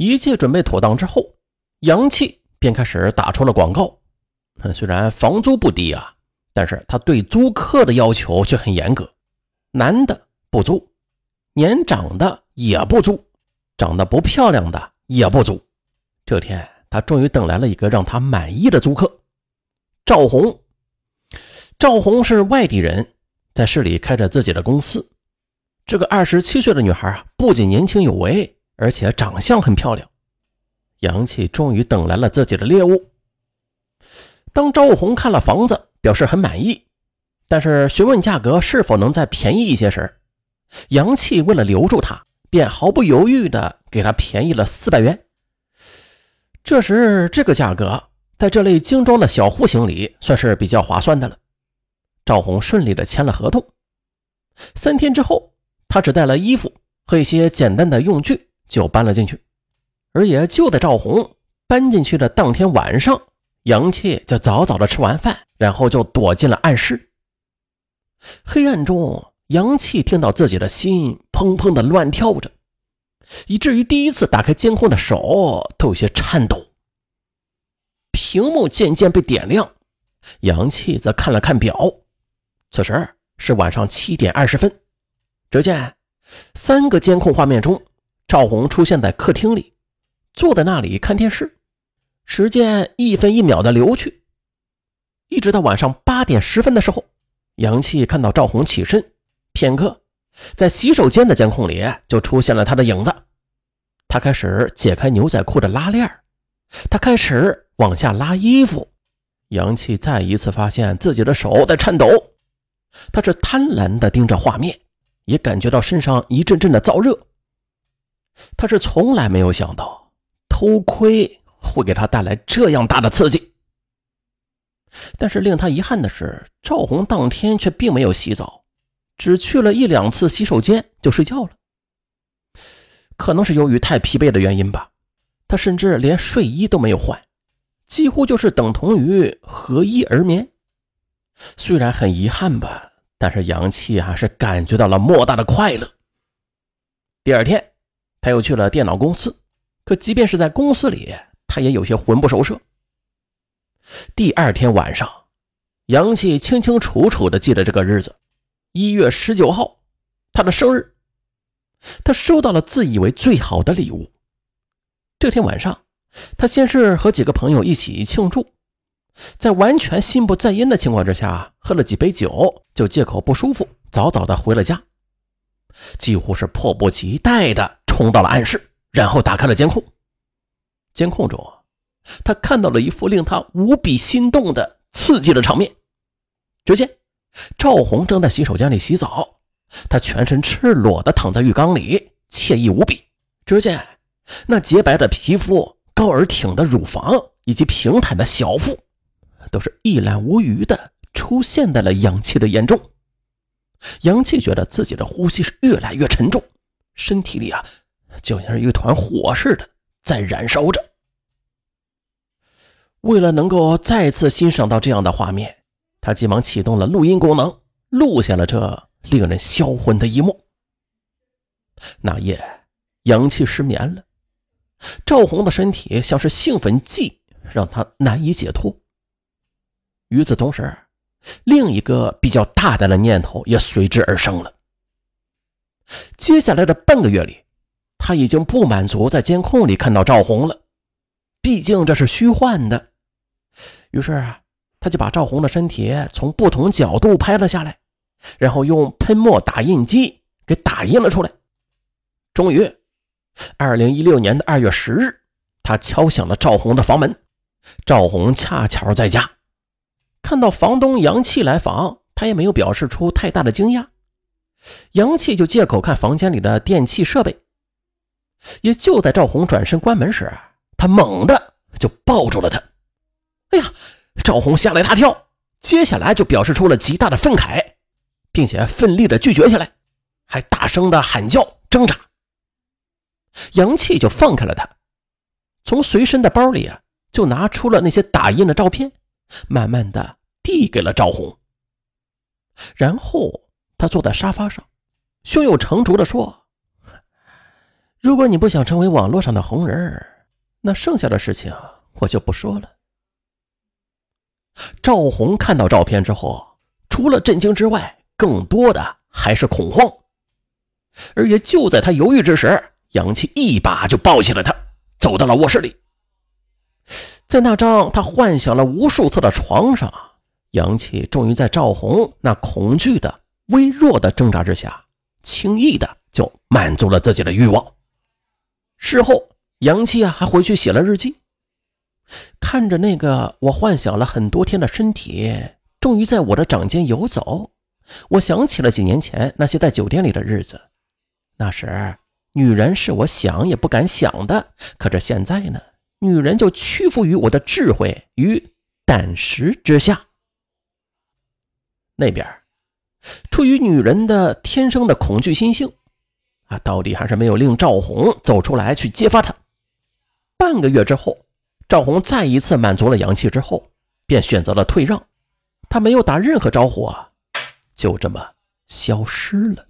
一切准备妥当之后，杨气便开始打出了广告。虽然房租不低啊，但是他对租客的要求却很严格：男的不租，年长的也不租，长得不漂亮的也不租。这天，他终于等来了一个让他满意的租客——赵红。赵红是外地人，在市里开着自己的公司。这个二十七岁的女孩啊，不仅年轻有为。而且长相很漂亮，杨气终于等来了自己的猎物。当赵红看了房子，表示很满意，但是询问价格是否能再便宜一些时，杨气为了留住他，便毫不犹豫地给他便宜了四百元。这时，这个价格在这类精装的小户型里算是比较划算的了。赵红顺利地签了合同。三天之后，他只带了衣服和一些简单的用具。就搬了进去，而也就在赵红搬进去的当天晚上，杨气就早早的吃完饭，然后就躲进了暗室。黑暗中，杨气听到自己的心砰砰的乱跳着，以至于第一次打开监控的手都有些颤抖。屏幕渐渐被点亮，杨气则看了看表，此时是晚上七点二十分。只见三个监控画面中。赵红出现在客厅里，坐在那里看电视。时间一分一秒的流去，一直到晚上八点十分的时候，杨气看到赵红起身，片刻，在洗手间的监控里就出现了他的影子。他开始解开牛仔裤的拉链，他开始往下拉衣服。杨气再一次发现自己的手在颤抖，他是贪婪的盯着画面，也感觉到身上一阵阵的燥热。他是从来没有想到偷窥会给他带来这样大的刺激，但是令他遗憾的是，赵红当天却并没有洗澡，只去了一两次洗手间就睡觉了。可能是由于太疲惫的原因吧，他甚至连睡衣都没有换，几乎就是等同于合衣而眠。虽然很遗憾吧，但是杨气还是感觉到了莫大的快乐。第二天。他又去了电脑公司，可即便是在公司里，他也有些魂不守舍。第二天晚上，杨气清清楚楚地记得这个日子，一月十九号，他的生日。他收到了自以为最好的礼物。这天晚上，他先是和几个朋友一起庆祝，在完全心不在焉的情况之下，喝了几杯酒，就借口不舒服，早早的回了家，几乎是迫不及待的。冲到了暗室，然后打开了监控。监控中，他看到了一幅令他无比心动的刺激的场面。只见赵红正在洗手间里洗澡，她全身赤裸的躺在浴缸里，惬意无比。只见那洁白的皮肤、高而挺的乳房以及平坦的小腹，都是一览无余的出现在了杨气的眼中。杨气觉得自己的呼吸是越来越沉重，身体里啊。就像是一团火似的在燃烧着。为了能够再次欣赏到这样的画面，他急忙启动了录音功能，录下了这令人销魂的一幕。那夜，阳气失眠了，赵红的身体像是兴奋剂，让他难以解脱。与此同时，另一个比较大胆的念头也随之而生了。接下来的半个月里。他已经不满足在监控里看到赵红了，毕竟这是虚幻的。于是，他就把赵红的身体从不同角度拍了下来，然后用喷墨打印机给打印了出来。终于，二零一六年的二月十日，他敲响了赵红的房门。赵红恰巧在家，看到房东杨气来访，他也没有表示出太大的惊讶。杨气就借口看房间里的电器设备。也就在赵红转身关门时，他猛地就抱住了他。哎呀！赵红吓了一大跳，接下来就表示出了极大的愤慨，并且奋力的拒绝下来，还大声的喊叫挣扎。杨气就放开了他，从随身的包里啊，就拿出了那些打印的照片，慢慢的递给了赵红。然后他坐在沙发上，胸有成竹的说。如果你不想成为网络上的红人那剩下的事情我就不说了。赵红看到照片之后，除了震惊之外，更多的还是恐慌。而也就在他犹豫之时，杨琪一把就抱起了他，走到了卧室里。在那张他幻想了无数次的床上，杨琪终于在赵红那恐惧的、微弱的挣扎之下，轻易的就满足了自己的欲望。事后，杨七啊还回去写了日记，看着那个我幻想了很多天的身体，终于在我的掌间游走，我想起了几年前那些在酒店里的日子。那时，女人是我想也不敢想的，可这现在呢？女人就屈服于我的智慧与胆识之下。那边，出于女人的天生的恐惧心性，啊，到底还是没有令赵红走出来去揭发他。半个月之后，赵红再一次满足了阳气之后，便选择了退让，他没有打任何招呼啊，就这么消失了。